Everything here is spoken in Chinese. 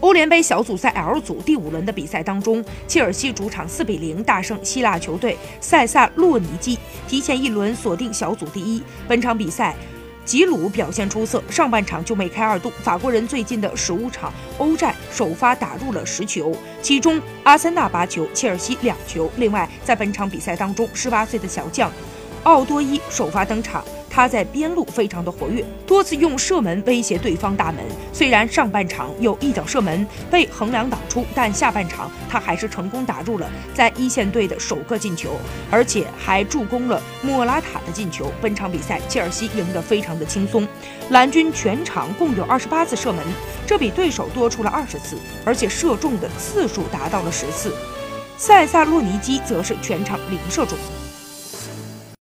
欧联杯小组赛 L 组第五轮的比赛当中，切尔西主场4比0大胜希腊球队塞萨洛尼基，提前一轮锁定小组第一。本场比赛，吉鲁表现出色，上半场就梅开二度。法国人最近的十五场欧战首发打入了十球，其中阿森纳八球，切尔西两球。另外，在本场比赛当中，18岁的小将奥多伊首发登场。他在边路非常的活跃，多次用射门威胁对方大门。虽然上半场有一脚射门被横梁挡出，但下半场他还是成功打入了在一线队的首个进球，而且还助攻了莫拉塔的进球。本场比赛，切尔西赢得非常的轻松，蓝军全场共有二十八次射门，这比对手多出了二十次，而且射中的次数达到了十次。塞萨洛尼基则是全场零射中。